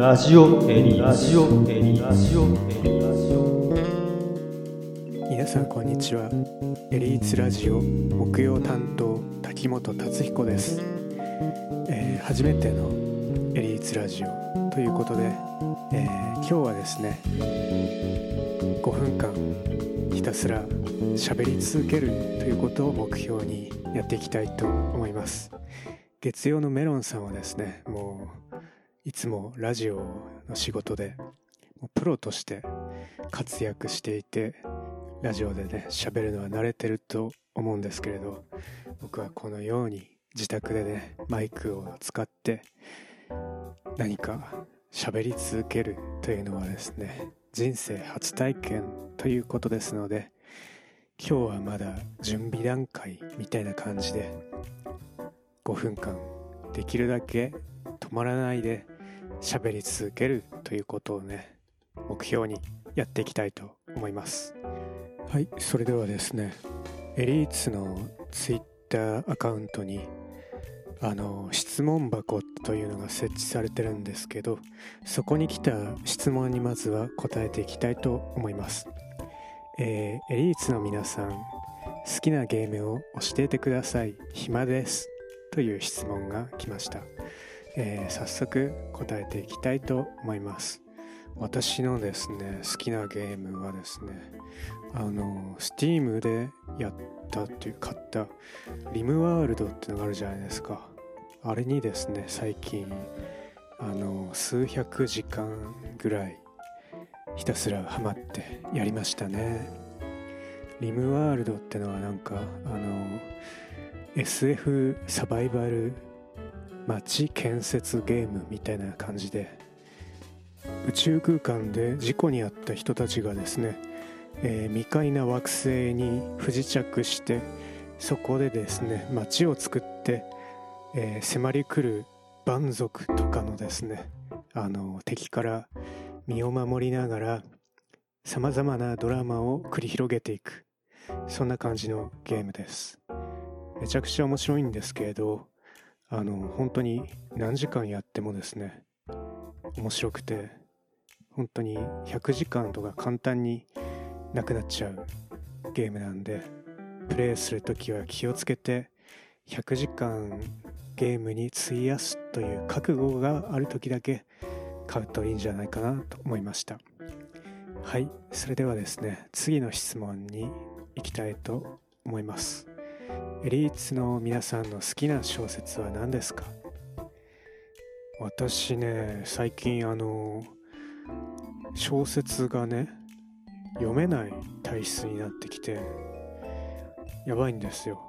ラジオエリラジオエリラジオエリラジオ。皆さんこんにちは。エリーツラジオ。木曜担当滝本達彦です、えー初めてのエリーツラジオということで、えー今日はですね5分間ひたすら喋り続けるということを目標にやっていきたいと思います。月曜のメロンさんはですねもういつもラジオの仕事でプロとして活躍していてラジオでね喋るのは慣れてると思うんですけれど僕はこのように自宅でねマイクを使って何か喋り続けるというのはですね人生初体験ということですので今日はまだ準備段階みたいな感じで5分間できるだけ止まらないで喋り続けるということをね目標にやっていきたいと思います。はいそれではですねエリーツのツイッターアカウントにあの質問箱というのが設置されてるんですけどそこに来た質問にまずは答えていきたいと思います、えーエリーツの皆さん好きなゲームを教えてください。暇です。という質問が来ました、えー早速答えていきたいと思います。私のですね好きなゲームはですねあの Steam でやったっていう買ったリムワールドってのがあるじゃないですか。あれにですね最近あの数百時間ぐらいひたすらハマってやりましたね。リムワールドってのはなんかあの SF サバイバル街建設ゲームみたいな感じで宇宙空間で事故に遭った人たちがですね、えー未開な惑星に不時着してそこでですね街を作って、えー迫り来る蛮族とかのですねあの敵から身を守りながらさまざまなドラマを繰り広げていく。そんな感じのゲームです。めちゃくちゃ面白いんですけれどあの本当に何時間やってもですね面白くて本当に100時間とか簡単になくなっちゃうゲームなんでプレイするときは気をつけて100時間ゲームに費やすという覚悟がある時だけ買うといいんじゃないかなと思いました。はいそれではですね次の質問に行きたいと思います。リーツの皆さんの好きな小説は何ですか？私ね最近あの小説がね読めない体質になってきてやばいんですよ。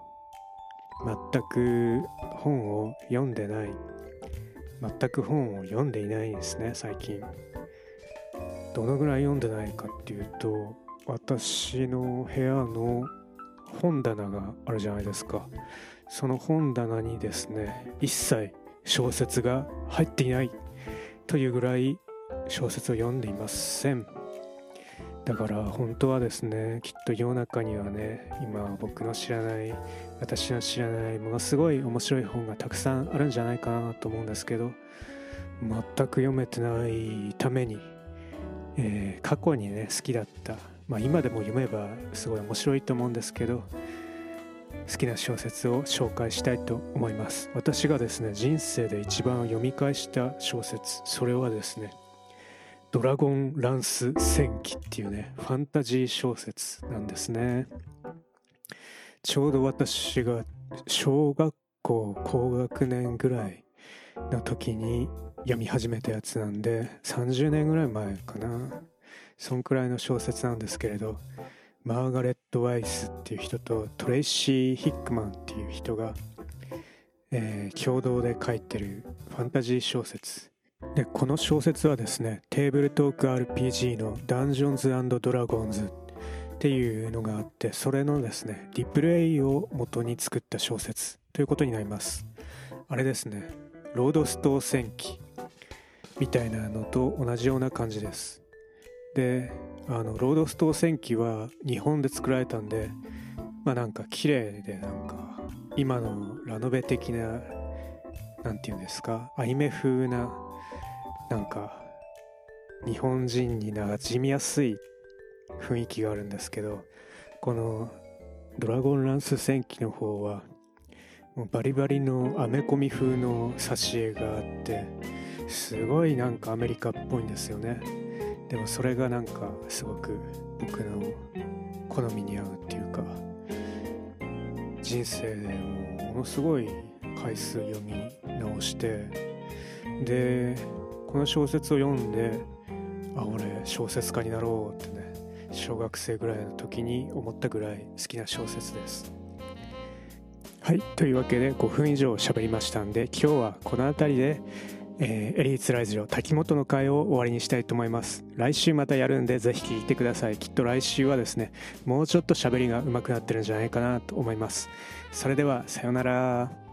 全く本を読んでない。全く本を読んでいないんですね最近。どのぐらい読んでないかっていうと私の部屋の本棚があるじゃないですか。その本棚にですね一切小説が入っていないというぐらい小説を読んでいません。だから本当はですねきっと世の中にはね今僕の知らない私の知らないものすごい面白い本がたくさんあるんじゃないかなと思うんですけど全く読めてないために、えー過去にね好きだったまあ今でも読めばすごい面白いと思うんですけど好きな小説を紹介したいと思います。私がですね人生で一番読み返した小説それはですねドラゴンランス戦記っていうねファンタジー小説なんですね。ちょうど私が小学校高学年ぐらいの時に読み始めたやつなんで30年ぐらい前かな。そんくらいの小説なんですけれどマーガレット・ワイスっていう人とトレイシー・ヒックマンっていう人が、えー共同で書いてるファンタジー小説。でこの小説はですねテーブルトーク RPG のダンジョンズドラゴンズっていうのがあってそれのですねリプレイを元に作った小説ということになります。あれですねロードストー戦記みたいなのと同じような感じです。であのロードストー戦記は日本で作られたんでまあなんか綺麗でなんか今のラノベ的ななんていうんですかアニメ風ななんか日本人に馴染みやすい雰囲気があるんですけどこの「ドラゴンランス戦記」の方はもうバリバリのアメコミ風の挿絵があってすごいなんかアメリカっぽいんですよね。でもそれがなんかすごく僕の好みに合うっていうか人生でもものすごい回数読み直してでこの小説を読んであ俺小説家になろうってね小学生ぐらいの時に思ったぐらい好きな小説です。はいというわけで5分以上喋りましたんで今日はこの辺りで、えー、エリーツラジオ滝本の会を終わりにしたいと思います。来週またやるんでぜひ聞いてください。きっと来週はですねもうちょっと喋りが上手くなってるんじゃないかなと思います。それではさようなら。